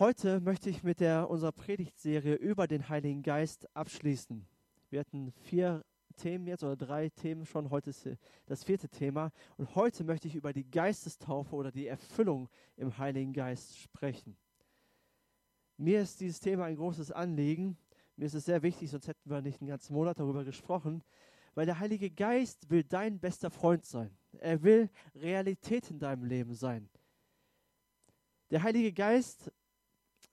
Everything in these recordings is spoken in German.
Heute möchte ich mit der, unserer Predigtserie über den Heiligen Geist abschließen. Wir hatten vier Themen jetzt oder drei Themen schon. Heute ist das vierte Thema. Und heute möchte ich über die Geistestaufe oder die Erfüllung im Heiligen Geist sprechen. Mir ist dieses Thema ein großes Anliegen. Mir ist es sehr wichtig, sonst hätten wir nicht einen ganzen Monat darüber gesprochen. Weil der Heilige Geist will dein bester Freund sein. Er will Realität in deinem Leben sein. Der Heilige Geist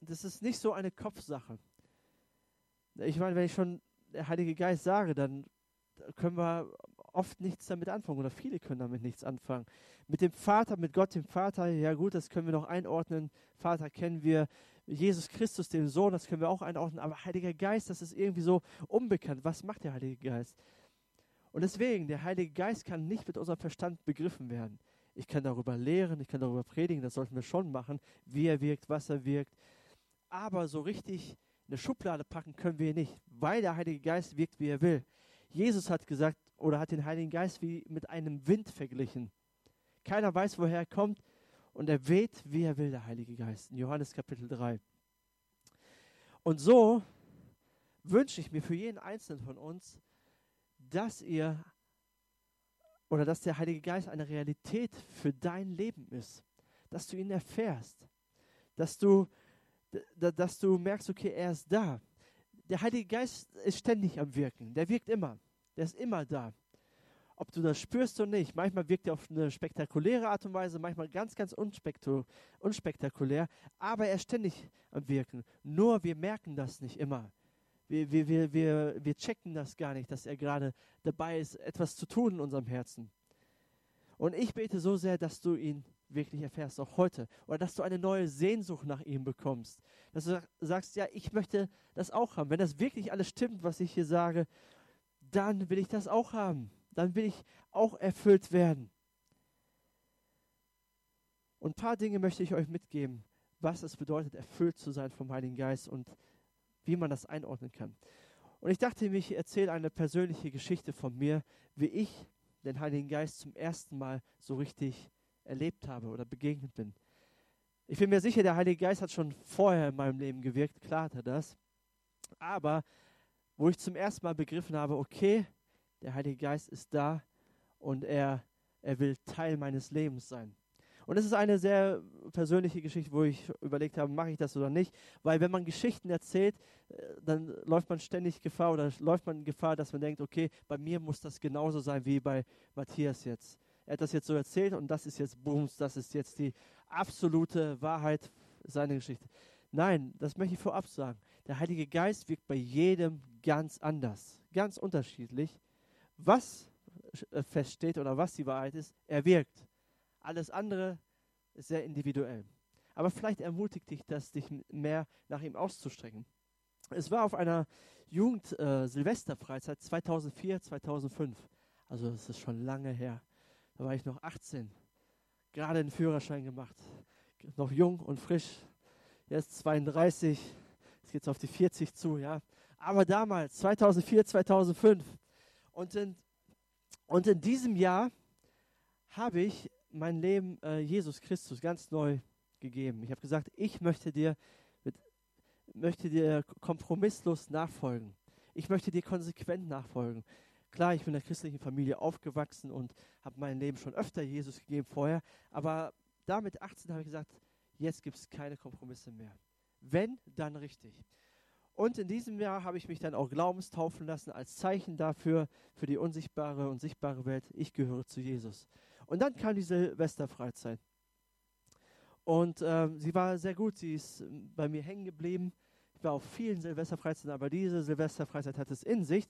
das ist nicht so eine Kopfsache. Ich meine, wenn ich schon der Heilige Geist sage, dann können wir oft nichts damit anfangen oder viele können damit nichts anfangen. Mit dem Vater, mit Gott, dem Vater, ja gut, das können wir noch einordnen. Vater kennen wir, Jesus Christus, dem Sohn, das können wir auch einordnen. Aber Heiliger Geist, das ist irgendwie so unbekannt. Was macht der Heilige Geist? Und deswegen, der Heilige Geist kann nicht mit unserem Verstand begriffen werden. Ich kann darüber lehren, ich kann darüber predigen, das sollten wir schon machen, wie er wirkt, was er wirkt aber so richtig eine Schublade packen können wir nicht, weil der Heilige Geist wirkt, wie er will. Jesus hat gesagt oder hat den Heiligen Geist wie mit einem Wind verglichen. Keiner weiß, woher er kommt und er weht, wie er will, der Heilige Geist. In Johannes Kapitel 3. Und so wünsche ich mir für jeden Einzelnen von uns, dass ihr oder dass der Heilige Geist eine Realität für dein Leben ist, dass du ihn erfährst, dass du dass du merkst, okay, er ist da. Der Heilige Geist ist ständig am Wirken. Der wirkt immer. Der ist immer da. Ob du das spürst oder nicht. Manchmal wirkt er auf eine spektakuläre Art und Weise, manchmal ganz, ganz unspektakulär. Aber er ist ständig am Wirken. Nur wir merken das nicht immer. Wir, wir, wir, wir, wir checken das gar nicht, dass er gerade dabei ist, etwas zu tun in unserem Herzen. Und ich bete so sehr, dass du ihn wirklich erfährst, auch heute. Oder dass du eine neue Sehnsucht nach ihm bekommst. Dass du sagst, ja, ich möchte das auch haben. Wenn das wirklich alles stimmt, was ich hier sage, dann will ich das auch haben. Dann will ich auch erfüllt werden. Und ein paar Dinge möchte ich euch mitgeben, was es bedeutet, erfüllt zu sein vom Heiligen Geist und wie man das einordnen kann. Und ich dachte mir, ich erzähle eine persönliche Geschichte von mir, wie ich den Heiligen Geist zum ersten Mal so richtig erlebt habe oder begegnet bin. Ich bin mir sicher, der Heilige Geist hat schon vorher in meinem Leben gewirkt, klar hat er das. Aber wo ich zum ersten Mal begriffen habe, okay, der Heilige Geist ist da und er, er will Teil meines Lebens sein. Und es ist eine sehr persönliche Geschichte, wo ich überlegt habe, mache ich das oder nicht. Weil wenn man Geschichten erzählt, äh, dann läuft man ständig Gefahr oder läuft man Gefahr, dass man denkt, okay, bei mir muss das genauso sein wie bei Matthias jetzt er hat das jetzt so erzählt und das ist jetzt Bums, das ist jetzt die absolute Wahrheit seiner Geschichte. Nein, das möchte ich vorab sagen. Der Heilige Geist wirkt bei jedem ganz anders, ganz unterschiedlich. Was äh, feststeht oder was die Wahrheit ist, er wirkt. Alles andere ist sehr individuell. Aber vielleicht ermutigt dich das, dich mehr nach ihm auszustrecken. Es war auf einer Jugend-Silvesterfreizeit äh, 2004, 2005. Also es ist schon lange her. Da war ich noch 18, gerade den Führerschein gemacht, noch jung und frisch. Jetzt 32, jetzt geht es auf die 40 zu, ja. Aber damals, 2004, 2005. Und in, und in diesem Jahr habe ich mein Leben äh, Jesus Christus ganz neu gegeben. Ich habe gesagt, ich möchte dir, mit, möchte dir kompromisslos nachfolgen. Ich möchte dir konsequent nachfolgen. Klar, ich bin in der christlichen Familie aufgewachsen und habe mein Leben schon öfter Jesus gegeben vorher, aber da mit 18 habe ich gesagt, jetzt gibt es keine Kompromisse mehr. Wenn, dann richtig. Und in diesem Jahr habe ich mich dann auch glaubenstaufen lassen als Zeichen dafür, für die unsichtbare und sichtbare Welt, ich gehöre zu Jesus. Und dann kam die Silvesterfreizeit. Und ähm, sie war sehr gut, sie ist bei mir hängen geblieben. Ich war auf vielen Silvesterfreizeiten, aber diese Silvesterfreizeit hat es in sich.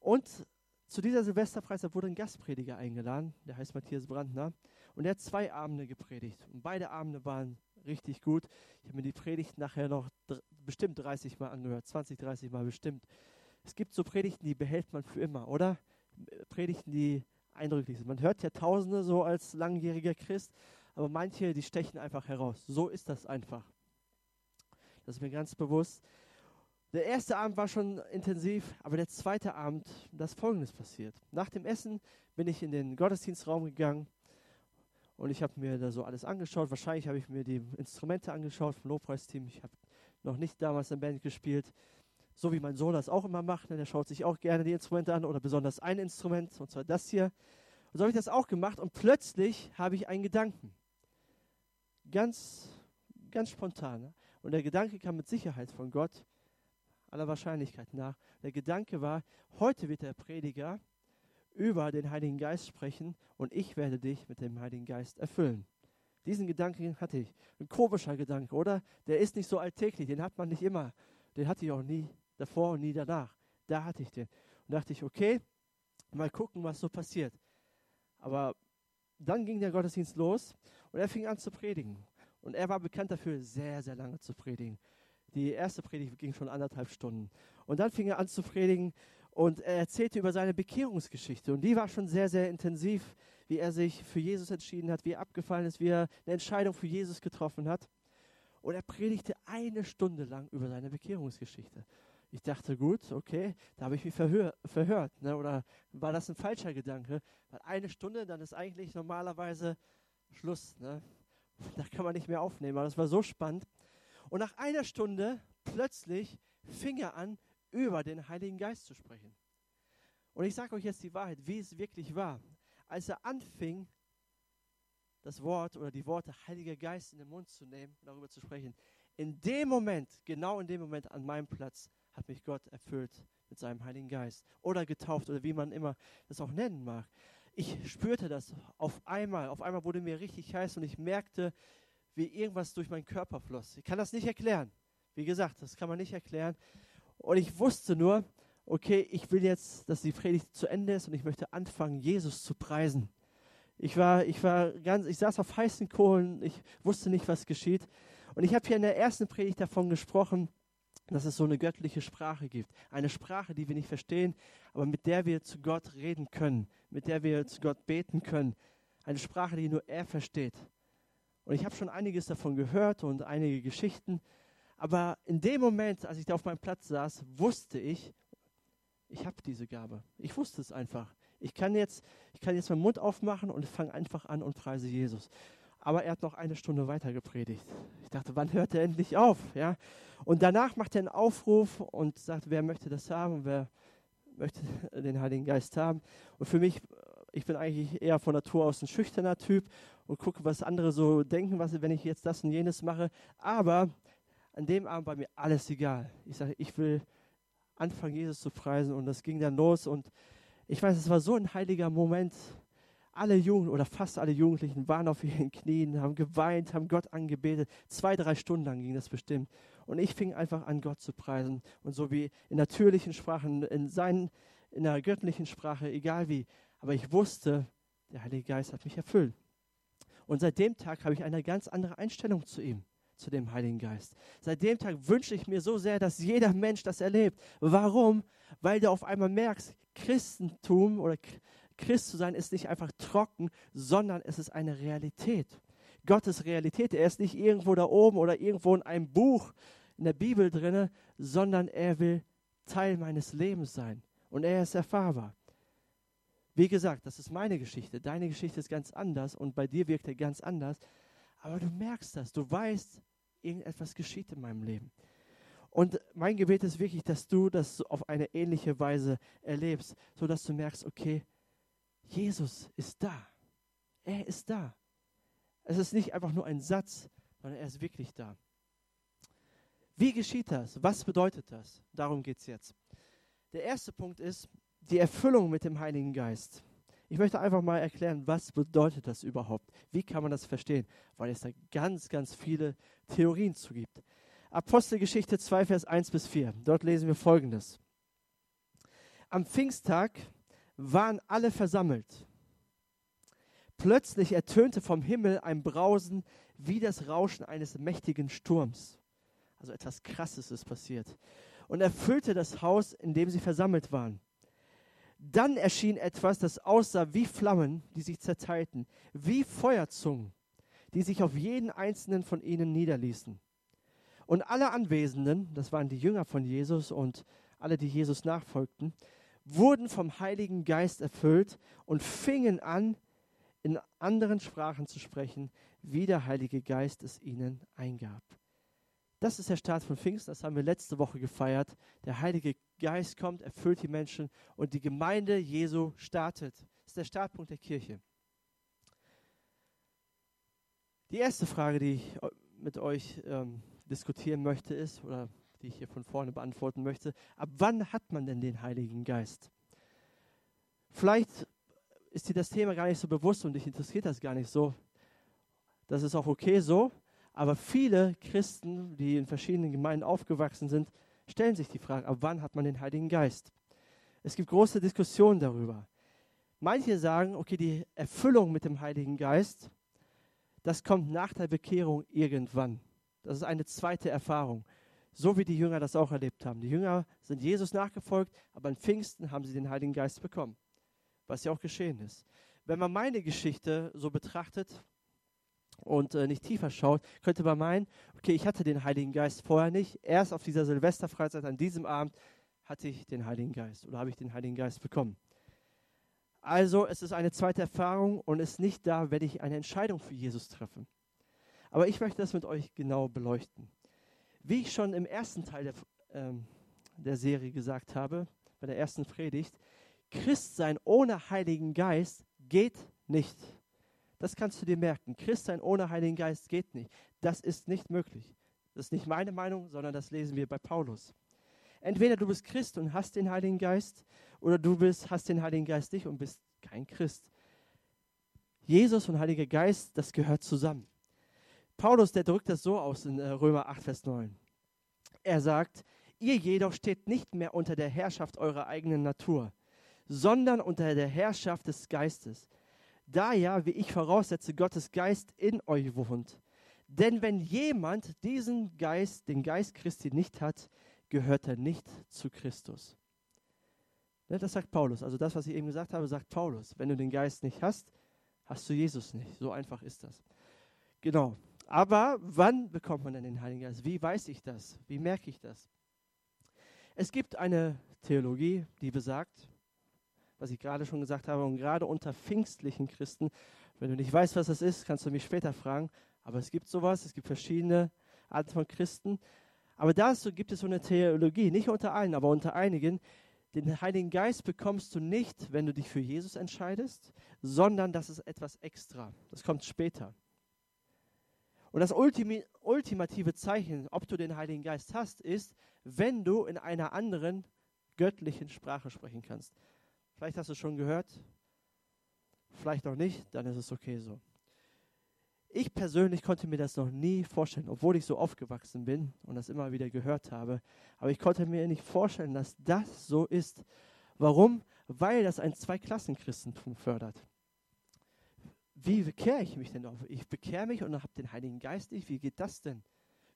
Und zu dieser Silvesterfreizeit wurde ein Gastprediger eingeladen, der heißt Matthias Brandner, und er hat zwei Abende gepredigt. Und beide Abende waren richtig gut. Ich habe mir die Predigt nachher noch bestimmt 30 Mal angehört, 20, 30 Mal bestimmt. Es gibt so Predigten, die behält man für immer, oder? Predigten, die eindrücklich sind. Man hört ja Tausende so als langjähriger Christ, aber manche, die stechen einfach heraus. So ist das einfach. Das ist mir ganz bewusst. Der erste Abend war schon intensiv, aber der zweite Abend, da ist Folgendes passiert. Nach dem Essen bin ich in den Gottesdienstraum gegangen Und ich habe mir da so alles angeschaut. Wahrscheinlich habe ich mir die Instrumente angeschaut vom Lobpreisteam. Ich habe noch nicht damals in Band gespielt. So wie mein Sohn das auch immer macht. Ne? Der schaut sich auch gerne die Instrumente an oder besonders ein Instrument, und zwar das hier. Und so habe ich das auch gemacht und plötzlich habe ich einen Gedanken. Ganz, ganz spontan. Ne? Und der Gedanke kam mit Sicherheit von Gott, aller Wahrscheinlichkeit nach. Der Gedanke war, heute wird der Prediger über den Heiligen Geist sprechen und ich werde dich mit dem Heiligen Geist erfüllen. Diesen Gedanken hatte ich. Ein komischer Gedanke, oder? Der ist nicht so alltäglich, den hat man nicht immer. Den hatte ich auch nie davor und nie danach. Da hatte ich den. Und dachte ich, okay, mal gucken, was so passiert. Aber dann ging der Gottesdienst los und er fing an zu predigen. Und er war bekannt dafür, sehr, sehr lange zu predigen. Die erste Predigt ging schon anderthalb Stunden. Und dann fing er an zu predigen und er erzählte über seine Bekehrungsgeschichte. Und die war schon sehr, sehr intensiv, wie er sich für Jesus entschieden hat, wie er abgefallen ist, wie er eine Entscheidung für Jesus getroffen hat. Und er predigte eine Stunde lang über seine Bekehrungsgeschichte. Ich dachte, gut, okay, da habe ich mich verhör, verhört. Ne? Oder war das ein falscher Gedanke? Weil eine Stunde, dann ist eigentlich normalerweise Schluss. Ne? Da kann man nicht mehr aufnehmen. Aber das war so spannend. Und nach einer Stunde plötzlich fing er an, über den Heiligen Geist zu sprechen. Und ich sage euch jetzt die Wahrheit, wie es wirklich war. Als er anfing, das Wort oder die Worte Heiliger Geist in den Mund zu nehmen und darüber zu sprechen, in dem Moment, genau in dem Moment an meinem Platz, hat mich Gott erfüllt mit seinem Heiligen Geist oder getauft oder wie man immer das auch nennen mag. Ich spürte das auf einmal. Auf einmal wurde mir richtig heiß und ich merkte, wie irgendwas durch meinen Körper floss. Ich kann das nicht erklären. Wie gesagt, das kann man nicht erklären. Und ich wusste nur, okay, ich will jetzt, dass die Predigt zu Ende ist und ich möchte anfangen, Jesus zu preisen. Ich war, ich war ganz, ich saß auf heißen Kohlen, ich wusste nicht, was geschieht. Und ich habe hier in der ersten Predigt davon gesprochen, dass es so eine göttliche Sprache gibt. Eine Sprache, die wir nicht verstehen, aber mit der wir zu Gott reden können, mit der wir zu Gott beten können. Eine Sprache, die nur er versteht. Und ich habe schon einiges davon gehört und einige Geschichten. Aber in dem Moment, als ich da auf meinem Platz saß, wusste ich, ich habe diese Gabe. Ich wusste es einfach. Ich kann jetzt, ich kann jetzt meinen Mund aufmachen und fange einfach an und preise Jesus. Aber er hat noch eine Stunde weiter gepredigt. Ich dachte, wann hört er endlich auf? Ja? Und danach macht er einen Aufruf und sagt, wer möchte das haben, wer möchte den Heiligen Geist haben. Und für mich, ich bin eigentlich eher von Natur aus ein schüchterner Typ und gucke, was andere so denken, was, wenn ich jetzt das und jenes mache. Aber an dem Abend war mir alles egal. Ich sage, ich will anfangen, Jesus zu preisen. Und das ging dann los. Und ich weiß, es war so ein heiliger Moment. Alle Jugend oder fast alle Jugendlichen waren auf ihren Knien, haben geweint, haben Gott angebetet. Zwei, drei Stunden lang ging das bestimmt. Und ich fing einfach an, Gott zu preisen. Und so wie in natürlichen Sprachen, in, seinen, in der göttlichen Sprache, egal wie. Aber ich wusste, der Heilige Geist hat mich erfüllt. Und seit dem Tag habe ich eine ganz andere Einstellung zu ihm, zu dem Heiligen Geist. Seit dem Tag wünsche ich mir so sehr, dass jeder Mensch das erlebt. Warum? Weil du auf einmal merkst, Christentum oder Christ zu sein ist nicht einfach trocken, sondern es ist eine Realität. Gottes Realität. Er ist nicht irgendwo da oben oder irgendwo in einem Buch in der Bibel drinne, sondern er will Teil meines Lebens sein. Und er ist erfahrbar. Wie gesagt, das ist meine Geschichte. Deine Geschichte ist ganz anders und bei dir wirkt er ganz anders. Aber du merkst das. Du weißt, irgendetwas geschieht in meinem Leben. Und mein Gebet ist wirklich, dass du das auf eine ähnliche Weise erlebst, sodass du merkst, okay, Jesus ist da. Er ist da. Es ist nicht einfach nur ein Satz, sondern er ist wirklich da. Wie geschieht das? Was bedeutet das? Darum geht es jetzt. Der erste Punkt ist, die Erfüllung mit dem Heiligen Geist. Ich möchte einfach mal erklären, was bedeutet das überhaupt? Wie kann man das verstehen? Weil es da ganz, ganz viele Theorien zu gibt. Apostelgeschichte 2, Vers 1 bis 4. Dort lesen wir folgendes. Am Pfingsttag waren alle versammelt. Plötzlich ertönte vom Himmel ein Brausen wie das Rauschen eines mächtigen Sturms. Also etwas Krasses ist passiert. Und erfüllte das Haus, in dem sie versammelt waren. Dann erschien etwas, das aussah wie Flammen, die sich zerteilten, wie Feuerzungen, die sich auf jeden einzelnen von ihnen niederließen. Und alle Anwesenden, das waren die Jünger von Jesus und alle, die Jesus nachfolgten, wurden vom Heiligen Geist erfüllt und fingen an, in anderen Sprachen zu sprechen, wie der Heilige Geist es ihnen eingab. Das ist der Start von Pfingsten, das haben wir letzte Woche gefeiert. Der Heilige Geist kommt, erfüllt die Menschen und die Gemeinde Jesu startet. Das ist der Startpunkt der Kirche. Die erste Frage, die ich mit euch ähm, diskutieren möchte, ist, oder die ich hier von vorne beantworten möchte, ab wann hat man denn den Heiligen Geist? Vielleicht ist dir das Thema gar nicht so bewusst und dich interessiert das gar nicht so. Das ist auch okay so. Aber viele Christen, die in verschiedenen Gemeinden aufgewachsen sind, stellen sich die Frage, ab wann hat man den Heiligen Geist? Es gibt große Diskussionen darüber. Manche sagen, okay, die Erfüllung mit dem Heiligen Geist, das kommt nach der Bekehrung irgendwann. Das ist eine zweite Erfahrung. So wie die Jünger das auch erlebt haben. Die Jünger sind Jesus nachgefolgt, aber an Pfingsten haben sie den Heiligen Geist bekommen. Was ja auch geschehen ist. Wenn man meine Geschichte so betrachtet, und äh, nicht tiefer schaut, könnte man meinen, okay, ich hatte den Heiligen Geist vorher nicht. Erst auf dieser Silvesterfreizeit, an diesem Abend, hatte ich den Heiligen Geist oder habe ich den Heiligen Geist bekommen. Also es ist eine zweite Erfahrung und ist nicht da, wenn ich eine Entscheidung für Jesus treffe. Aber ich möchte das mit euch genau beleuchten. Wie ich schon im ersten Teil der, ähm, der Serie gesagt habe, bei der ersten Predigt, Christsein ohne Heiligen Geist geht nicht. Das kannst du dir merken. Christsein ohne Heiligen Geist geht nicht. Das ist nicht möglich. Das ist nicht meine Meinung, sondern das lesen wir bei Paulus. Entweder du bist Christ und hast den Heiligen Geist, oder du bist, hast den Heiligen Geist nicht und bist kein Christ. Jesus und Heiliger Geist, das gehört zusammen. Paulus, der drückt das so aus in äh, Römer 8, Vers 9. Er sagt, ihr jedoch steht nicht mehr unter der Herrschaft eurer eigenen Natur, sondern unter der Herrschaft des Geistes da ja, wie ich voraussetze, Gottes Geist in euch wohnt. Denn wenn jemand diesen Geist, den Geist Christi nicht hat, gehört er nicht zu Christus. Ne, das sagt Paulus. Also das, was ich eben gesagt habe, sagt Paulus. Wenn du den Geist nicht hast, hast du Jesus nicht. So einfach ist das. Genau. Aber wann bekommt man denn den Heiligen Geist? Wie weiß ich das? Wie merke ich das? Es gibt eine Theologie, die besagt, was ich gerade schon gesagt habe, und gerade unter pfingstlichen Christen, wenn du nicht weißt, was das ist, kannst du mich später fragen. Aber es gibt sowas, es gibt verschiedene Arten von Christen. Aber dazu gibt es so eine Theologie, nicht unter allen, aber unter einigen. Den Heiligen Geist bekommst du nicht, wenn du dich für Jesus entscheidest, sondern das ist etwas extra. Das kommt später. Und das ultimative Zeichen, ob du den Heiligen Geist hast, ist, wenn du in einer anderen göttlichen Sprache sprechen kannst. Vielleicht hast du es schon gehört, vielleicht auch nicht, dann ist es okay so. Ich persönlich konnte mir das noch nie vorstellen, obwohl ich so aufgewachsen bin und das immer wieder gehört habe. Aber ich konnte mir nicht vorstellen, dass das so ist. Warum? Weil das ein Zweiklassenchristentum fördert. Wie bekehre ich mich denn auf? Ich bekehre mich und habe den Heiligen Geist nicht. Wie geht das denn?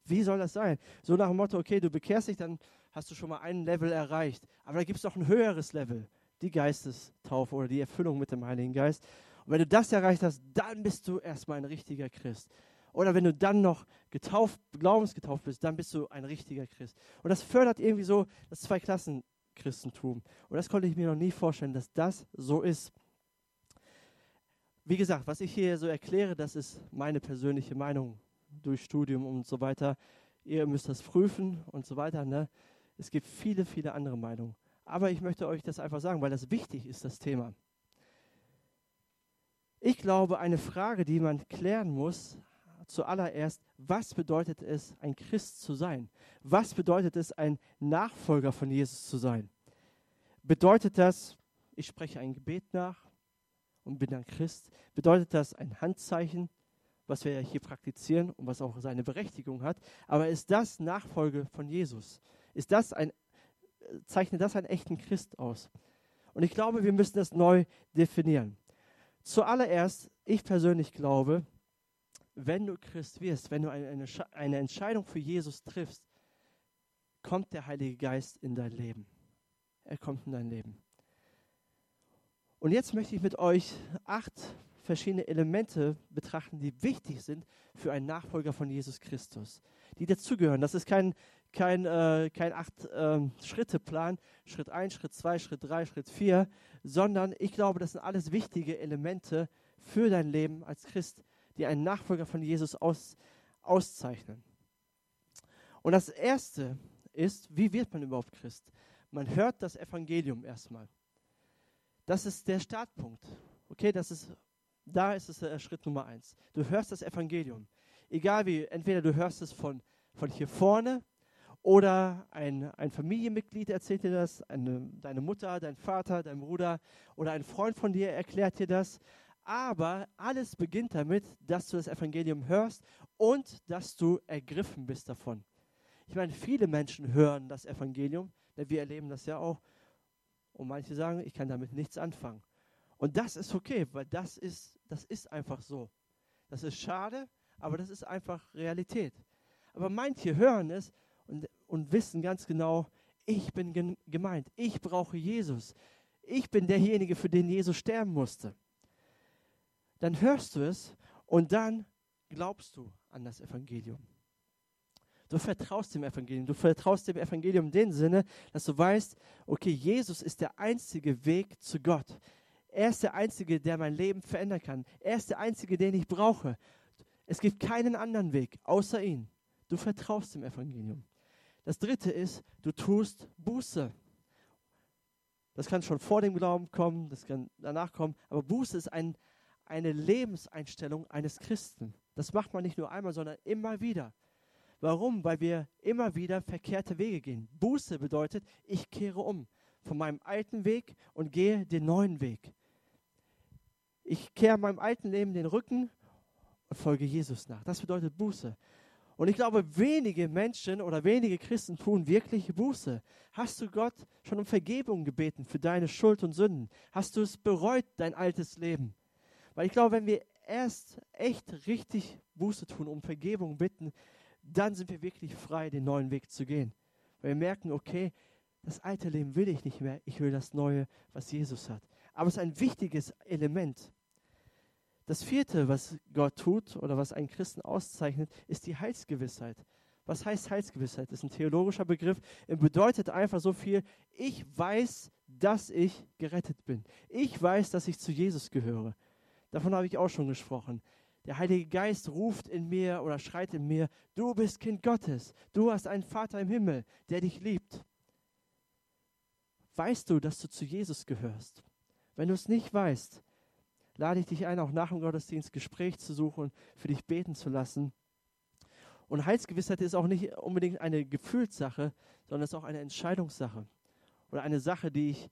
Wie soll das sein? So nach dem Motto, okay, du bekehrst dich, dann hast du schon mal ein Level erreicht. Aber da gibt es noch ein höheres Level die Geistestaufe oder die Erfüllung mit dem Heiligen Geist. Und wenn du das erreicht hast, dann bist du erstmal ein richtiger Christ. Oder wenn du dann noch getauft, glaubensgetauft bist, dann bist du ein richtiger Christ. Und das fördert irgendwie so das Zweiklassen-Christentum. Und das konnte ich mir noch nie vorstellen, dass das so ist. Wie gesagt, was ich hier so erkläre, das ist meine persönliche Meinung durch Studium und so weiter. Ihr müsst das prüfen und so weiter. Ne? Es gibt viele, viele andere Meinungen. Aber ich möchte euch das einfach sagen, weil das wichtig ist, das Thema. Ich glaube, eine Frage, die man klären muss, zuallererst, was bedeutet es, ein Christ zu sein? Was bedeutet es, ein Nachfolger von Jesus zu sein? Bedeutet das, ich spreche ein Gebet nach und bin ein Christ? Bedeutet das ein Handzeichen, was wir ja hier praktizieren und was auch seine Berechtigung hat? Aber ist das Nachfolge von Jesus? Ist das ein zeichnet das einen echten Christ aus? Und ich glaube, wir müssen das neu definieren. Zuallererst, ich persönlich glaube, wenn du Christ wirst, wenn du eine, Entscheidung für Jesus triffst, kommt der Heilige Geist in dein Leben. Er kommt in dein Leben. Und jetzt möchte ich mit euch acht verschiedene Elemente betrachten, die wichtig sind für einen Nachfolger von Jesus Christus, die dazugehören. Das ist kein kein, äh, kein Acht-Schritte-Plan, ähm, Schritt 1, Schritt 2, Schritt 3, Schritt 4, sondern ich glaube, das sind alles wichtige Elemente für dein Leben als Christ, die einen Nachfolger von Jesus aus, auszeichnen. Und das Erste ist, wie wird man überhaupt Christ? Man hört das Evangelium erstmal. Das ist der Startpunkt. Okay, das ist, da ist es der Schritt Nummer eins. Du hörst das Evangelium. Egal wie, entweder du hörst es von, von hier vorne oder ein, ein Familienmitglied erzählt dir das, eine, deine Mutter, dein Vater, dein Bruder oder ein Freund von dir erklärt dir das. Aber alles beginnt damit, dass du das Evangelium hörst und dass du ergriffen bist davon. Ich meine, viele Menschen hören das Evangelium, denn wir erleben das ja auch. Und manche sagen, ich kann damit nichts anfangen. Und das ist okay, weil das ist, das ist einfach so. Das ist schade, aber das ist einfach Realität. Aber manche hören es und, wissen ganz genau, ich bin gemeint, ich brauche Jesus. Ich bin derjenige, für den Jesus sterben musste. Dann hörst du es und dann glaubst du an das Evangelium. Du vertraust dem Evangelium. Du vertraust dem Evangelium in dem Sinne, dass du weißt, okay, Jesus ist der einzige Weg zu Gott. Er ist der Einzige, der mein Leben verändern kann. Er ist der Einzige, den ich brauche. Es gibt keinen anderen Weg außer ihn. Du vertraust dem Evangelium. Das dritte ist, du tust Buße. Das kann schon vor dem Glauben kommen, das kann danach kommen, aber Buße ist ein, eine Lebenseinstellung eines Christen. Das macht man nicht nur einmal, sondern immer wieder. Warum? Weil wir immer wieder verkehrte Wege gehen. Buße bedeutet, ich kehre um von meinem alten Weg und gehe den neuen Weg. Ich kehre meinem alten Leben den Rücken und folge Jesus nach. Das bedeutet Buße. Und ich glaube, wenige Menschen oder wenige Christen tun wirklich Buße. Hast du Gott schon um Vergebung gebeten für deine Schuld und Sünden? Hast du es bereut, dein altes Leben? Weil ich glaube, wenn wir erst echt richtig Buße tun, um Vergebung bitten, dann sind wir wirklich frei, den neuen Weg zu gehen. Weil wir merken, okay, das alte Leben will ich nicht mehr, ich will das Neue, was Jesus hat. Aber es ist ein wichtiges Element. Das vierte, was Gott tut oder was einen Christen auszeichnet, ist die Heilsgewissheit. Was heißt Heilsgewissheit? Das ist ein theologischer Begriff. Er bedeutet einfach so viel, ich weiß, dass ich gerettet bin. Ich weiß, dass ich zu Jesus gehöre. Davon habe ich auch schon gesprochen. Der Heilige Geist ruft in mir oder schreit in mir, du bist Kind Gottes, du hast einen Vater im Himmel, der dich liebt. Weißt du, dass du zu Jesus gehörst? Wenn du es nicht weißt, lade ich dich ein, auch nach dem Gottesdienst Gespräch zu suchen, für dich beten zu lassen. Und Heilsgewissheit ist auch nicht unbedingt eine Gefühlssache, sondern es ist auch eine Entscheidungssache oder eine Sache, die ich,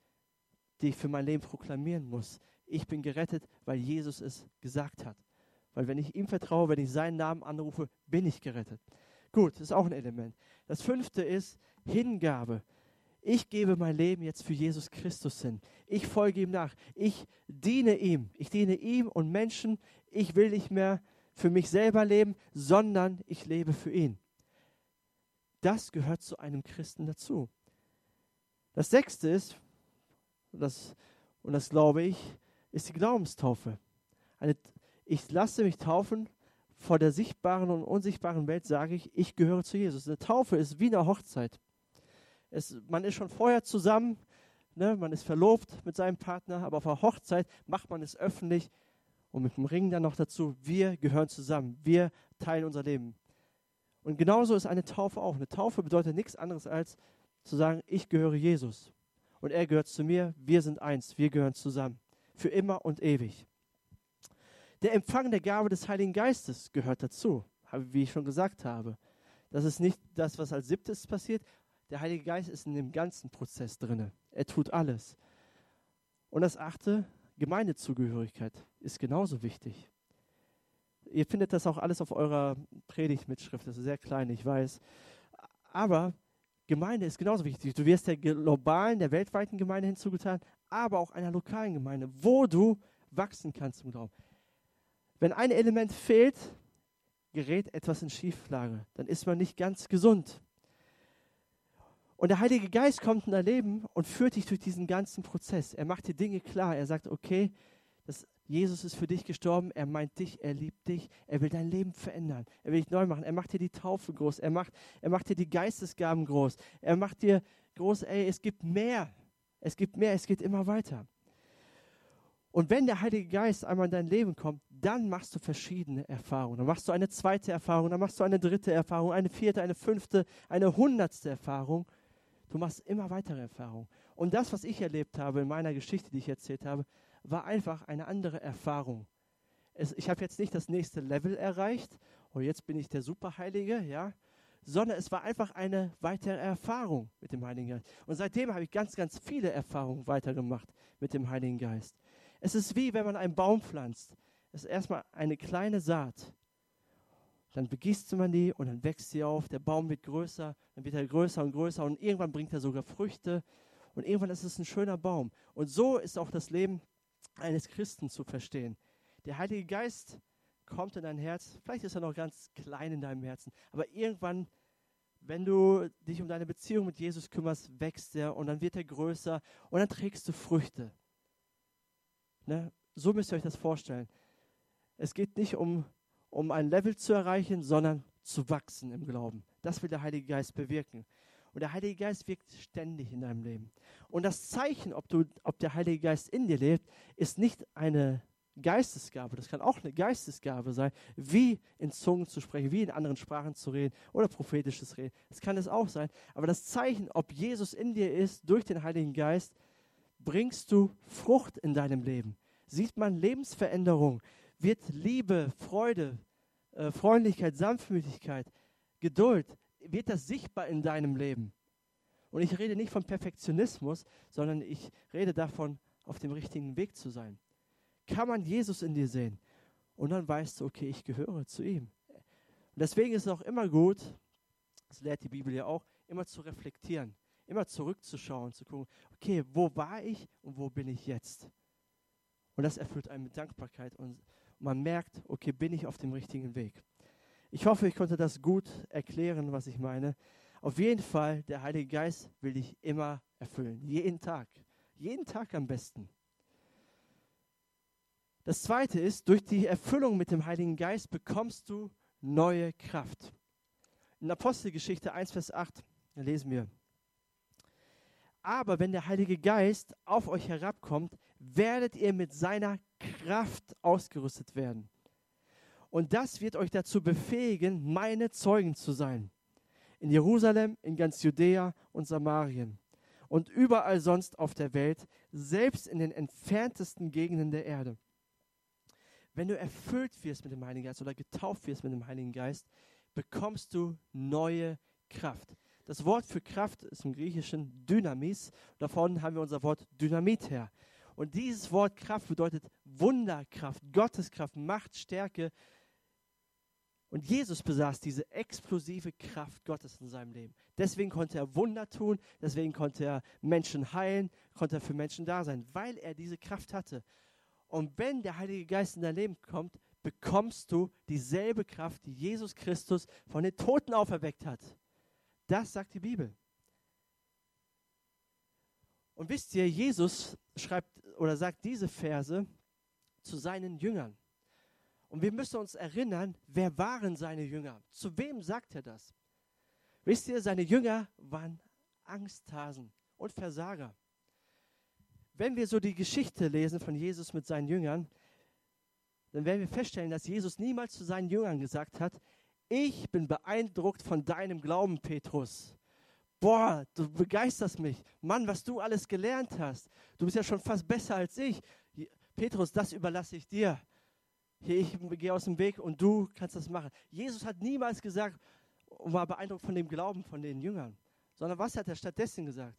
die ich für mein Leben proklamieren muss. Ich bin gerettet, weil Jesus es gesagt hat. Weil wenn ich ihm vertraue, wenn ich seinen Namen anrufe, bin ich gerettet. Gut, das ist auch ein Element. Das fünfte ist Hingabe. Ich gebe mein Leben jetzt für Jesus Christus hin. Ich folge ihm nach. Ich diene ihm. Ich diene ihm und Menschen. Ich will nicht mehr für mich selber leben, sondern ich lebe für ihn. Das gehört zu einem Christen dazu. Das sechste ist, und das, und das glaube ich, ist die Glaubenstaufe. Eine ich lasse mich taufen, vor der sichtbaren und unsichtbaren Welt sage ich, ich gehöre zu Jesus. Eine Taufe ist wie eine Hochzeit. Es, man ist schon vorher zusammen, ne, man ist verlobt mit seinem Partner, aber auf der Hochzeit macht man es öffentlich und mit dem Ring dann noch dazu, wir gehören zusammen, wir teilen unser Leben. Und genauso ist eine Taufe auch. Eine Taufe bedeutet nichts anderes als zu sagen, ich gehöre Jesus und er gehört zu mir, wir sind eins, wir gehören zusammen, für immer und ewig. Der Empfang der Gabe des Heiligen Geistes gehört dazu, wie ich schon gesagt habe. Das ist nicht das, was als siebtes passiert. Der Heilige Geist ist in dem ganzen Prozess drin. Er tut alles. Und das achte, Gemeindezugehörigkeit ist genauso wichtig. Ihr findet das auch alles auf eurer Predigtmitschrift. Das ist sehr klein, ich weiß. Aber Gemeinde ist genauso wichtig. Du wirst der globalen, der weltweiten Gemeinde hinzugetan, aber auch einer lokalen Gemeinde, wo du wachsen kannst im Glauben. Wenn ein Element fehlt, gerät etwas in Schieflage. Dann ist man nicht ganz gesund. Und der Heilige Geist kommt in dein Leben und führt dich durch diesen ganzen Prozess. Er macht dir Dinge klar. Er sagt, okay, das, Jesus ist für dich gestorben. Er meint dich, er liebt dich. Er will dein Leben verändern. Er will dich neu machen. Er macht dir die Taufe groß. Er macht, er macht dir die Geistesgaben groß. Er macht dir groß, ey, es gibt mehr. Es gibt mehr. Es geht immer weiter. Und wenn der Heilige Geist einmal in dein Leben kommt, dann machst du verschiedene Erfahrungen. Dann machst du eine zweite Erfahrung, dann machst du eine dritte Erfahrung, eine vierte, eine fünfte, eine hundertste Erfahrung. Du machst immer weitere Erfahrungen. Und das, was ich erlebt habe in meiner Geschichte, die ich erzählt habe, war einfach eine andere Erfahrung. Es, ich habe jetzt nicht das nächste Level erreicht, und oh, jetzt bin ich der Superheilige, ja, sondern es war einfach eine weitere Erfahrung mit dem Heiligen Geist. Und seitdem habe ich ganz, ganz viele Erfahrungen weitergemacht mit dem Heiligen Geist. Es ist wie wenn man einen Baum pflanzt. Es ist erstmal eine kleine Saat. Dann begießt man die und dann wächst sie auf. Der Baum wird größer, dann wird er größer und größer und irgendwann bringt er sogar Früchte. Und irgendwann ist es ein schöner Baum. Und so ist auch das Leben eines Christen zu verstehen. Der Heilige Geist kommt in dein Herz. Vielleicht ist er noch ganz klein in deinem Herzen, aber irgendwann, wenn du dich um deine Beziehung mit Jesus kümmerst, wächst er und dann wird er größer und dann trägst du Früchte. Ne? So müsst ihr euch das vorstellen. Es geht nicht um, um ein Level zu erreichen, sondern zu wachsen im Glauben. Das will der Heilige Geist bewirken. Und der Heilige Geist wirkt ständig in deinem Leben. Und das Zeichen, ob, du, ob der Heilige Geist in dir lebt, ist nicht eine Geistesgabe. Das kann auch eine Geistesgabe sein, wie in Zungen zu sprechen, wie in anderen Sprachen zu reden oder prophetisches Reden. Das kann es auch sein. Aber das Zeichen, ob Jesus in dir ist, durch den Heiligen Geist, bringst du Frucht in deinem Leben. Sieht man Lebensveränderung, wird Liebe, Freude, äh, Freundlichkeit, Sanftmütigkeit, Geduld, wird das sichtbar in deinem Leben. Und ich rede nicht von Perfektionismus, sondern ich rede davon, auf dem richtigen Weg zu sein. Kann man Jesus in dir sehen? Und dann weißt du, okay, ich gehöre zu ihm. Und deswegen ist es auch immer gut, das lehrt die Bibel ja auch, immer zu reflektieren, immer zurückzuschauen, zu gucken, okay, wo war ich und wo bin ich jetzt? Und das erfüllt einen mit Dankbarkeit und man merkt, okay, bin ich auf dem richtigen Weg. Ich hoffe, ich konnte das gut erklären, was ich meine. Auf jeden Fall, der Heilige Geist will dich immer erfüllen. Jeden Tag. Jeden Tag am besten. Das zweite ist, durch die Erfüllung mit dem Heiligen Geist bekommst du neue Kraft. In Apostelgeschichte 1, Vers 8 lesen wir. Aber wenn der Heilige Geist auf euch herabkommt, werdet ihr mit seiner Kraft ausgerüstet werden. Und das wird euch dazu befähigen, meine Zeugen zu sein. In Jerusalem, in ganz Judäa und Samarien und überall sonst auf der Welt, selbst in den entferntesten Gegenden der Erde. Wenn du erfüllt wirst mit dem Heiligen Geist oder getauft wirst mit dem Heiligen Geist, bekommst du neue Kraft. Das Wort für Kraft ist im Griechischen Dynamis. Davon haben wir unser Wort Dynamit her. Und dieses Wort Kraft bedeutet Wunderkraft, Gotteskraft, Macht, Stärke, und Jesus besaß diese explosive Kraft Gottes in seinem Leben. Deswegen konnte er Wunder tun, deswegen konnte er Menschen heilen, konnte er für Menschen da sein, weil er diese Kraft hatte. Und wenn der Heilige Geist in dein Leben kommt, bekommst du dieselbe Kraft, die Jesus Christus von den Toten auferweckt hat. Das sagt die Bibel. Und wisst ihr, Jesus schreibt oder sagt diese Verse zu seinen Jüngern. Und wir müssen uns erinnern, wer waren seine Jünger? Zu wem sagt er das? Wisst ihr, seine Jünger waren Angsthasen und Versager. Wenn wir so die Geschichte lesen von Jesus mit seinen Jüngern, dann werden wir feststellen, dass Jesus niemals zu seinen Jüngern gesagt hat, ich bin beeindruckt von deinem Glauben, Petrus. Boah, du begeisterst mich. Mann, was du alles gelernt hast. Du bist ja schon fast besser als ich. Petrus, das überlasse ich dir hier, ich gehe aus dem Weg und du kannst das machen. Jesus hat niemals gesagt und war beeindruckt von dem Glauben von den Jüngern, sondern was hat er stattdessen gesagt?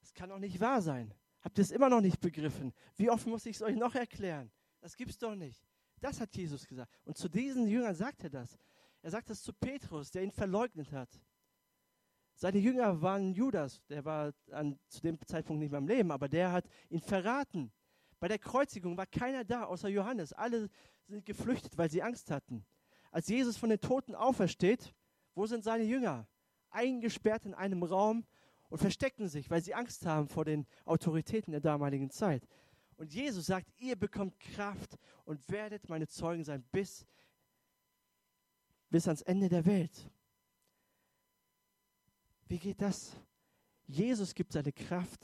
Es kann doch nicht wahr sein. Habt ihr es immer noch nicht begriffen? Wie oft muss ich es euch noch erklären? Das gibt es doch nicht. Das hat Jesus gesagt. Und zu diesen Jüngern sagt er das. Er sagt das zu Petrus, der ihn verleugnet hat. Seine Jünger waren Judas, der war an, zu dem Zeitpunkt nicht mehr im Leben, aber der hat ihn verraten. Bei der Kreuzigung war keiner da, außer Johannes. Alle sind geflüchtet, weil sie Angst hatten. Als Jesus von den Toten aufersteht, wo sind seine Jünger? Eingesperrt in einem Raum und verstecken sich, weil sie Angst haben vor den Autoritäten der damaligen Zeit. Und Jesus sagt, ihr bekommt Kraft und werdet meine Zeugen sein bis, bis ans Ende der Welt. Wie geht das? Jesus gibt seine Kraft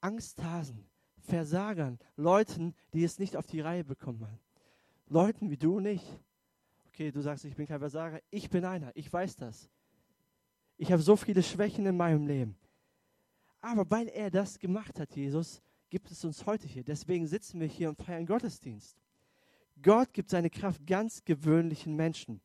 Angsthasen, Versagern, Leuten, die es nicht auf die Reihe bekommen haben. Leuten wie du und ich. Okay, du sagst, ich bin kein Versager. Ich bin einer. Ich weiß das. Ich habe so viele Schwächen in meinem Leben. Aber weil er das gemacht hat, Jesus, gibt es uns heute hier. Deswegen sitzen wir hier und feiern Gottesdienst. Gott gibt seine Kraft ganz gewöhnlichen Menschen.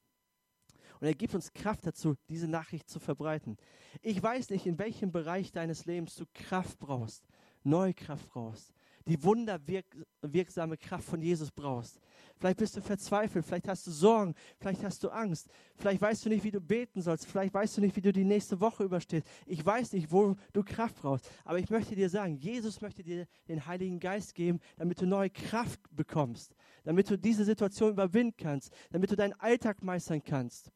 Und er gibt uns Kraft dazu, diese Nachricht zu verbreiten. Ich weiß nicht, in welchem Bereich deines Lebens du Kraft brauchst, neue Kraft brauchst, die wunderwirksame Kraft von Jesus brauchst. Vielleicht bist du verzweifelt, vielleicht hast du Sorgen, vielleicht hast du Angst, vielleicht weißt du nicht, wie du beten sollst, vielleicht weißt du nicht, wie du die nächste Woche überstehst. Ich weiß nicht, wo du Kraft brauchst, aber ich möchte dir sagen, Jesus möchte dir den Heiligen Geist geben, damit du neue Kraft bekommst, damit du diese Situation überwinden kannst, damit du deinen Alltag meistern kannst.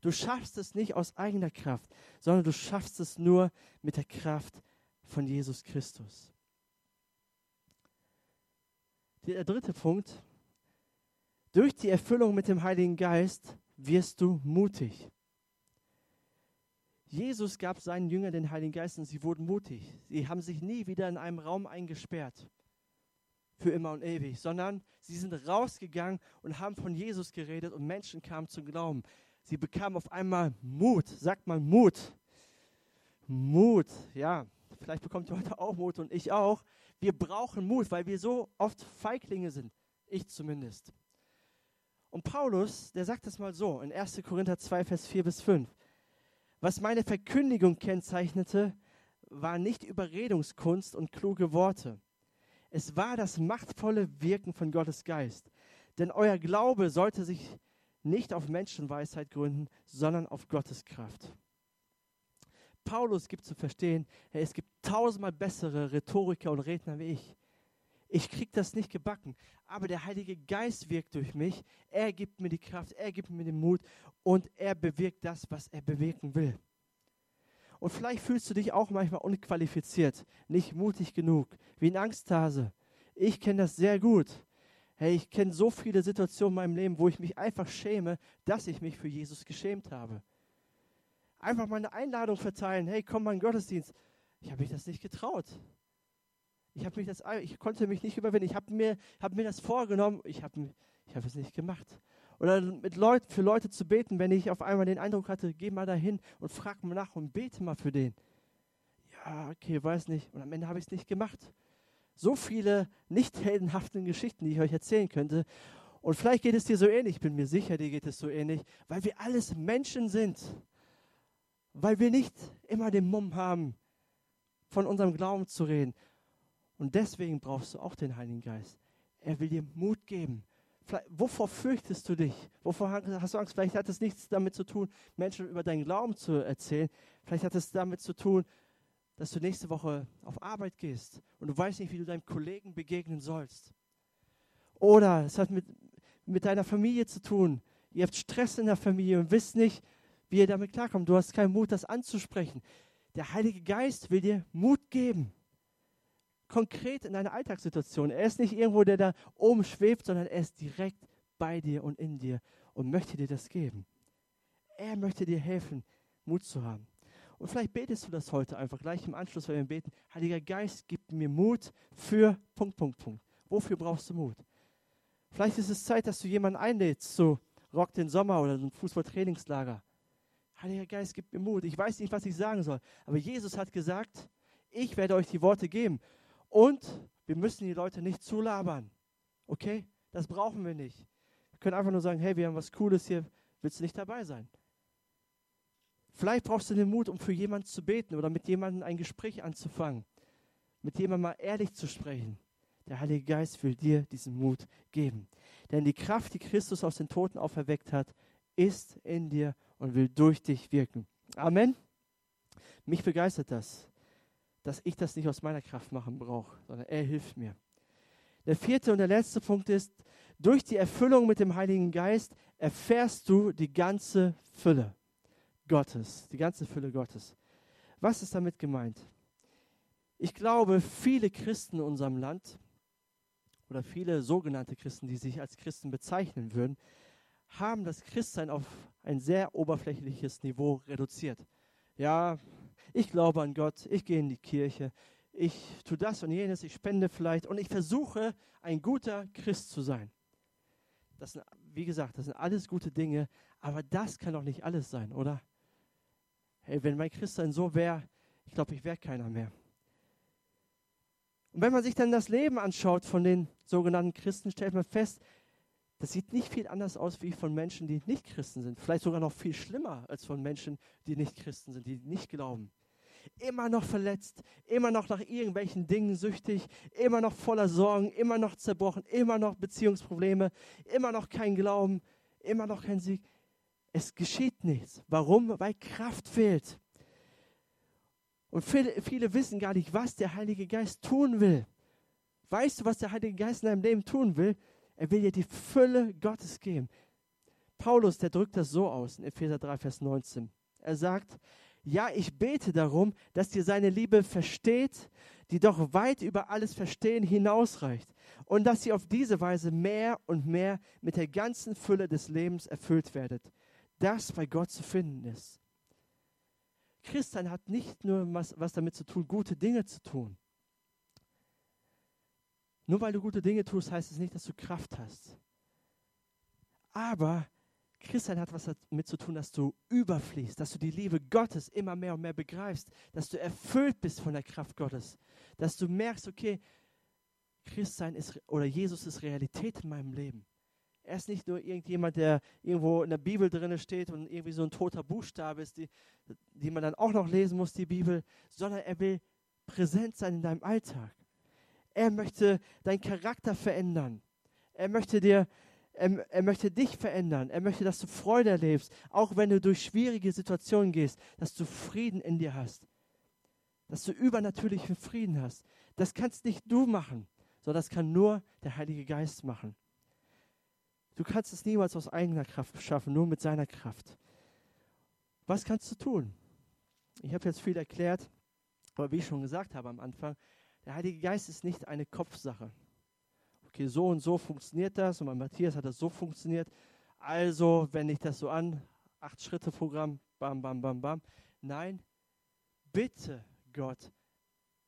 Du schaffst es nicht aus eigener Kraft, sondern du schaffst es nur mit der Kraft von Jesus Christus. Der dritte Punkt. Durch die Erfüllung mit dem Heiligen Geist wirst du mutig. Jesus gab seinen Jüngern den Heiligen Geist und sie wurden mutig. Sie haben sich nie wieder in einem Raum eingesperrt für immer und ewig, sondern sie sind rausgegangen und haben von Jesus geredet und Menschen kamen zum Glauben. Sie bekamen auf einmal Mut. Sagt mal Mut. Mut, ja. Vielleicht bekommt ihr heute auch Mut und ich auch. Wir brauchen Mut, weil wir so oft Feiglinge sind. Ich zumindest. Und Paulus, der sagt es mal so in 1. Korinther 2, Vers 4 bis 5. Was meine Verkündigung kennzeichnete, war nicht Überredungskunst und kluge Worte. Es war das machtvolle Wirken von Gottes Geist. Denn euer Glaube sollte sich nicht auf Menschenweisheit gründen, sondern auf Gottes Kraft. Paulus gibt zu verstehen, hey, es gibt tausendmal bessere Rhetoriker und Redner wie ich. Ich kriege das nicht gebacken, aber der Heilige Geist wirkt durch mich. Er gibt mir die Kraft, er gibt mir den Mut und er bewirkt das, was er bewirken will. Und vielleicht fühlst du dich auch manchmal unqualifiziert, nicht mutig genug, wie ein Angsthase. Ich kenne das sehr gut. Hey, ich kenne so viele Situationen in meinem Leben, wo ich mich einfach schäme, dass ich mich für Jesus geschämt habe. Einfach mal eine Einladung verteilen. Hey, komm mal in den Gottesdienst. Ich habe mich das nicht getraut. Ich, mich das, ich konnte mich nicht überwinden. Ich habe mir, hab mir das vorgenommen. Ich habe ich hab es nicht gemacht. Oder mit Leuten, für Leute zu beten, wenn ich auf einmal den Eindruck hatte, geh mal dahin und frag mal nach und bete mal für den. Ja, okay, weiß nicht. Und am Ende habe ich es nicht gemacht so viele nicht heldenhaften Geschichten, die ich euch erzählen könnte. Und vielleicht geht es dir so ähnlich, ich bin mir sicher, dir geht es so ähnlich, weil wir alles Menschen sind. Weil wir nicht immer den Mumm haben, von unserem Glauben zu reden. Und deswegen brauchst du auch den Heiligen Geist. Er will dir Mut geben. Vielleicht, wovor fürchtest du dich? Wovor hast du Angst? Vielleicht hat es nichts damit zu tun, Menschen über deinen Glauben zu erzählen. Vielleicht hat es damit zu tun, dass du nächste Woche auf Arbeit gehst und du weißt nicht, wie du deinem Kollegen begegnen sollst. Oder es hat mit, mit deiner Familie zu tun. Ihr habt Stress in der Familie und wisst nicht, wie ihr damit klarkommt. Du hast keinen Mut, das anzusprechen. Der Heilige Geist will dir Mut geben. Konkret in deiner Alltagssituation. Er ist nicht irgendwo, der da oben schwebt, sondern er ist direkt bei dir und in dir und möchte dir das geben. Er möchte dir helfen, Mut zu haben. Und vielleicht betest du das heute einfach gleich im Anschluss, wenn wir beten. Heiliger Geist, gib mir Mut für Punkt, Punkt, Punkt. Wofür brauchst du Mut? Vielleicht ist es Zeit, dass du jemanden einlädst zu Rock den Sommer oder ein Fußballtrainingslager. Heiliger Geist, gib mir Mut. Ich weiß nicht, was ich sagen soll. Aber Jesus hat gesagt, ich werde euch die Worte geben. Und wir müssen die Leute nicht zulabern. Okay? Das brauchen wir nicht. Wir können einfach nur sagen, hey, wir haben was Cooles hier. Willst du nicht dabei sein? Vielleicht brauchst du den Mut, um für jemanden zu beten oder mit jemandem ein Gespräch anzufangen, mit jemandem mal ehrlich zu sprechen. Der Heilige Geist will dir diesen Mut geben. Denn die Kraft, die Christus aus den Toten auferweckt hat, ist in dir und will durch dich wirken. Amen. Mich begeistert das, dass ich das nicht aus meiner Kraft machen brauche, sondern er hilft mir. Der vierte und der letzte Punkt ist, durch die Erfüllung mit dem Heiligen Geist erfährst du die ganze Fülle. Gottes, die ganze Fülle Gottes. Was ist damit gemeint? Ich glaube, viele Christen in unserem Land oder viele sogenannte Christen, die sich als Christen bezeichnen würden, haben das Christsein auf ein sehr oberflächliches Niveau reduziert. Ja, ich glaube an Gott, ich gehe in die Kirche, ich tue das und jenes, ich spende vielleicht und ich versuche, ein guter Christ zu sein. Das sind, wie gesagt, das sind alles gute Dinge, aber das kann doch nicht alles sein, oder? Hey, wenn mein Christsein so wäre, ich glaube, ich wäre keiner mehr. Und wenn man sich dann das Leben anschaut von den sogenannten Christen, stellt man fest, das sieht nicht viel anders aus wie von Menschen, die nicht Christen sind. Vielleicht sogar noch viel schlimmer als von Menschen, die nicht Christen sind, die nicht glauben. Immer noch verletzt, immer noch nach irgendwelchen Dingen süchtig, immer noch voller Sorgen, immer noch zerbrochen, immer noch Beziehungsprobleme, immer noch kein Glauben, immer noch kein Sieg. Es geschieht nichts. Warum? Weil Kraft fehlt. Und viele, viele wissen gar nicht, was der Heilige Geist tun will. Weißt du, was der Heilige Geist in deinem Leben tun will? Er will dir die Fülle Gottes geben. Paulus, der drückt das so aus in Epheser 3, Vers 19. Er sagt, ja, ich bete darum, dass ihr seine Liebe versteht, die doch weit über alles Verstehen hinausreicht und dass ihr auf diese Weise mehr und mehr mit der ganzen Fülle des Lebens erfüllt werdet, das bei Gott zu finden ist. Christsein hat nicht nur was, was damit zu tun, gute Dinge zu tun. Nur weil du gute Dinge tust, heißt es nicht, dass du Kraft hast. Aber Christsein hat was damit zu tun, dass du überfließt, dass du die Liebe Gottes immer mehr und mehr begreifst, dass du erfüllt bist von der Kraft Gottes, dass du merkst, okay, Christsein ist oder Jesus ist Realität in meinem Leben. Er ist nicht nur irgendjemand, der irgendwo in der Bibel drin steht und irgendwie so ein toter Buchstabe ist, die, die man dann auch noch lesen muss, die Bibel, sondern er will präsent sein in deinem Alltag. Er möchte deinen Charakter verändern. Er möchte dir, er, er möchte dich verändern. Er möchte, dass du Freude erlebst, auch wenn du durch schwierige Situationen gehst, dass du Frieden in dir hast. Dass du übernatürlichen Frieden hast. Das kannst nicht du machen, sondern das kann nur der Heilige Geist machen. Du kannst es niemals aus eigener Kraft schaffen, nur mit seiner Kraft. Was kannst du tun? Ich habe jetzt viel erklärt, aber wie ich schon gesagt habe am Anfang, der Heilige Geist ist nicht eine Kopfsache. Okay, so und so funktioniert das und bei Matthias hat das so funktioniert. Also wende ich das so an, acht Schritte Programm, bam, bam, bam, bam. Nein, bitte Gott,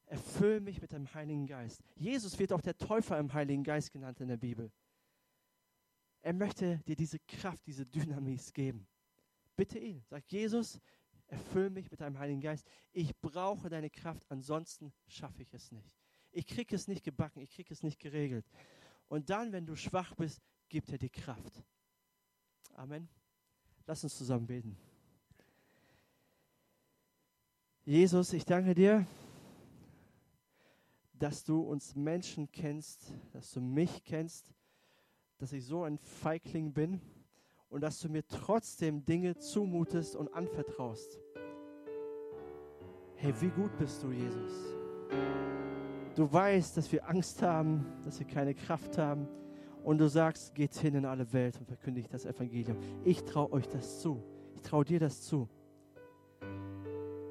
erfüll mich mit dem Heiligen Geist. Jesus wird auch der Täufer im Heiligen Geist genannt in der Bibel. Er möchte dir diese Kraft, diese Dynamis geben. Bitte ihn. Sag Jesus, erfüll mich mit deinem Heiligen Geist. Ich brauche deine Kraft, ansonsten schaffe ich es nicht. Ich kriege es nicht gebacken, ich kriege es nicht geregelt. Und dann, wenn du schwach bist, gibt er dir Kraft. Amen. Lass uns zusammen beten. Jesus, ich danke dir, dass du uns Menschen kennst, dass du mich kennst dass ich so ein Feigling bin und dass du mir trotzdem Dinge zumutest und anvertraust. Hey, wie gut bist du, Jesus? Du weißt, dass wir Angst haben, dass wir keine Kraft haben. Und du sagst, geht hin in alle Welt und verkündigt das Evangelium. Ich traue euch das zu. Ich traue dir das zu.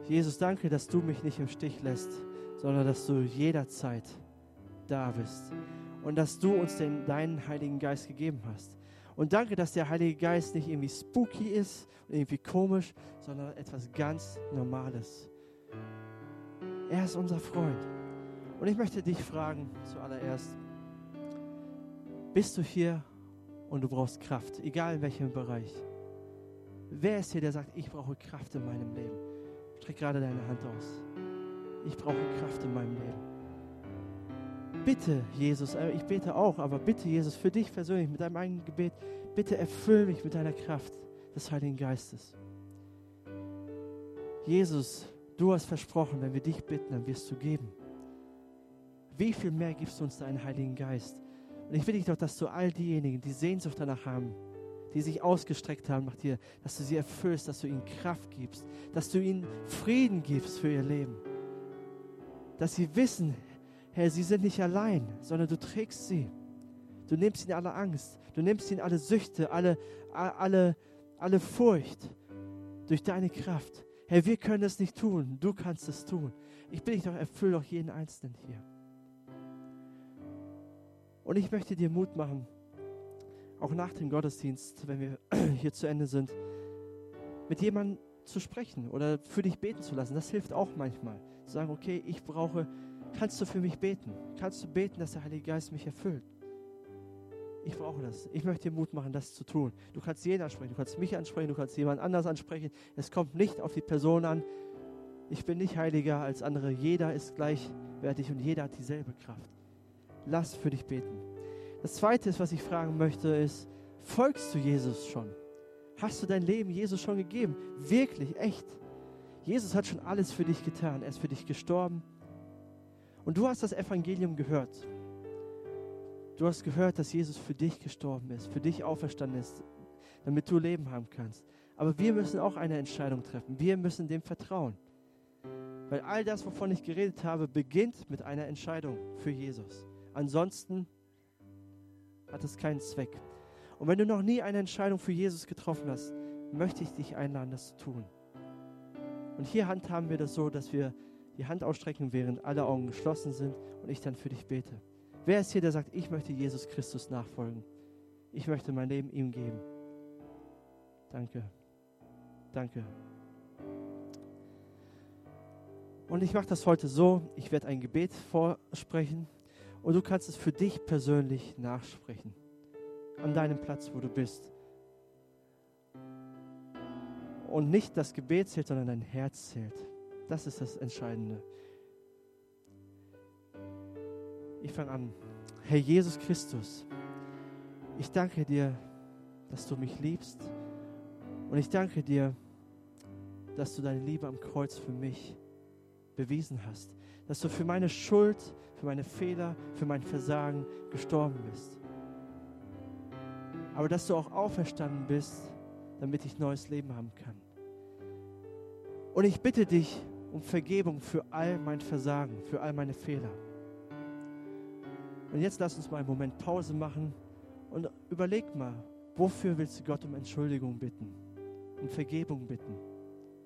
Jesus, danke, dass du mich nicht im Stich lässt, sondern dass du jederzeit da bist und dass du uns den, deinen Heiligen Geist gegeben hast. Und danke, dass der Heilige Geist nicht irgendwie spooky ist und irgendwie komisch, sondern etwas ganz Normales. Er ist unser Freund. Und ich möchte dich fragen zuallererst, bist du hier und du brauchst Kraft, egal in welchem Bereich? Wer ist hier, der sagt, ich brauche Kraft in meinem Leben? Streck gerade deine Hand aus. Ich brauche Kraft in meinem Leben bitte, Jesus, äh, ich bete auch, aber bitte, Jesus, für dich persönlich mit deinem eigenen Gebet, bitte erfüll mich mit deiner Kraft des Heiligen Geistes. Jesus, du hast versprochen, wenn wir dich bitten, dann wirst du geben. Wie viel mehr gibst du uns deinen Heiligen Geist? Und ich will dich doch, dass du all diejenigen, die Sehnsucht danach haben, die sich ausgestreckt haben nach dir, dass du sie erfüllst, dass du ihnen Kraft gibst, dass du ihnen Frieden gibst für ihr Leben. Dass sie wissen, Herr, sie sind nicht allein, sondern du trägst sie. Du nimmst ihnen alle Angst, du nimmst ihnen alle Süchte, alle, alle, alle Furcht durch deine Kraft. Herr, wir können es nicht tun, du kannst es tun. Ich bitte dich doch, erfüll doch jeden Einzelnen hier. Und ich möchte dir Mut machen, auch nach dem Gottesdienst, wenn wir hier zu Ende sind, mit jemandem zu sprechen oder für dich beten zu lassen. Das hilft auch manchmal. Zu sagen, okay, ich brauche Kannst du für mich beten? Kannst du beten, dass der Heilige Geist mich erfüllt? Ich brauche das. Ich möchte dir Mut machen, das zu tun. Du kannst jeden ansprechen, du kannst mich ansprechen, du kannst jemand anders ansprechen. Es kommt nicht auf die Person an. Ich bin nicht heiliger als andere. Jeder ist gleichwertig und jeder hat dieselbe Kraft. Lass für dich beten. Das Zweite ist, was ich fragen möchte, ist, folgst du Jesus schon? Hast du dein Leben Jesus schon gegeben? Wirklich, echt? Jesus hat schon alles für dich getan. Er ist für dich gestorben. Und du hast das Evangelium gehört. Du hast gehört, dass Jesus für dich gestorben ist, für dich auferstanden ist, damit du Leben haben kannst. Aber wir müssen auch eine Entscheidung treffen. Wir müssen dem vertrauen. Weil all das, wovon ich geredet habe, beginnt mit einer Entscheidung für Jesus. Ansonsten hat es keinen Zweck. Und wenn du noch nie eine Entscheidung für Jesus getroffen hast, möchte ich dich einladen, das zu tun. Und hier handhaben wir das so, dass wir die Hand ausstrecken, während alle Augen geschlossen sind und ich dann für dich bete. Wer ist hier, der sagt, ich möchte Jesus Christus nachfolgen? Ich möchte mein Leben ihm geben. Danke. Danke. Und ich mache das heute so, ich werde ein Gebet vorsprechen und du kannst es für dich persönlich nachsprechen. An deinem Platz, wo du bist. Und nicht das Gebet zählt, sondern dein Herz zählt. Das ist das Entscheidende. Ich fange an. Herr Jesus Christus, ich danke dir, dass du mich liebst. Und ich danke dir, dass du deine Liebe am Kreuz für mich bewiesen hast. Dass du für meine Schuld, für meine Fehler, für mein Versagen gestorben bist. Aber dass du auch auferstanden bist, damit ich neues Leben haben kann. Und ich bitte dich um Vergebung für all mein Versagen, für all meine Fehler. Und jetzt lass uns mal einen Moment Pause machen und überleg mal, wofür willst du Gott um Entschuldigung bitten, um Vergebung bitten?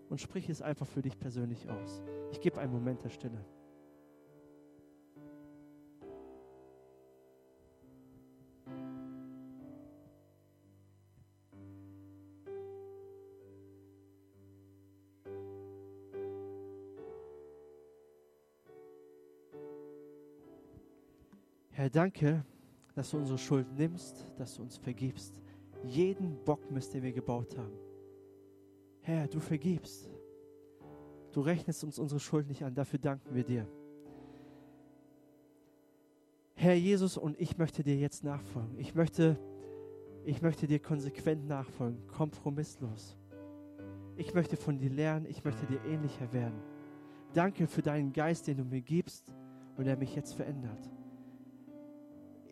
Und sprich es einfach für dich persönlich aus. Ich gebe einen Moment der Stille. Herr, danke, dass du unsere Schuld nimmst, dass du uns vergibst. Jeden Bockmist, den wir gebaut haben. Herr, du vergibst. Du rechnest uns unsere Schuld nicht an. Dafür danken wir dir. Herr Jesus, und ich möchte dir jetzt nachfolgen. Ich möchte, ich möchte dir konsequent nachfolgen, kompromisslos. Ich möchte von dir lernen, ich möchte dir ähnlicher werden. Danke für deinen Geist, den du mir gibst und der mich jetzt verändert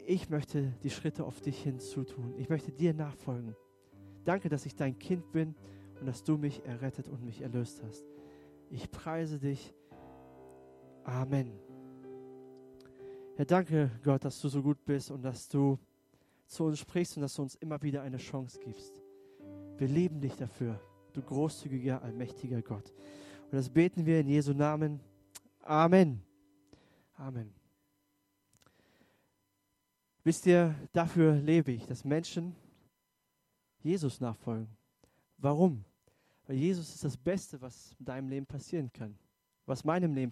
ich möchte die Schritte auf dich hinzutun. Ich möchte dir nachfolgen. Danke, dass ich dein Kind bin und dass du mich errettet und mich erlöst hast. Ich preise dich. Amen. Herr, danke Gott, dass du so gut bist und dass du zu uns sprichst und dass du uns immer wieder eine Chance gibst. Wir lieben dich dafür, du großzügiger, allmächtiger Gott. Und das beten wir in Jesu Namen. Amen. Amen. Wisst ihr, dafür lebe ich, dass Menschen Jesus nachfolgen. Warum? Weil Jesus ist das Beste, was in deinem Leben passieren kann, was meinem Leben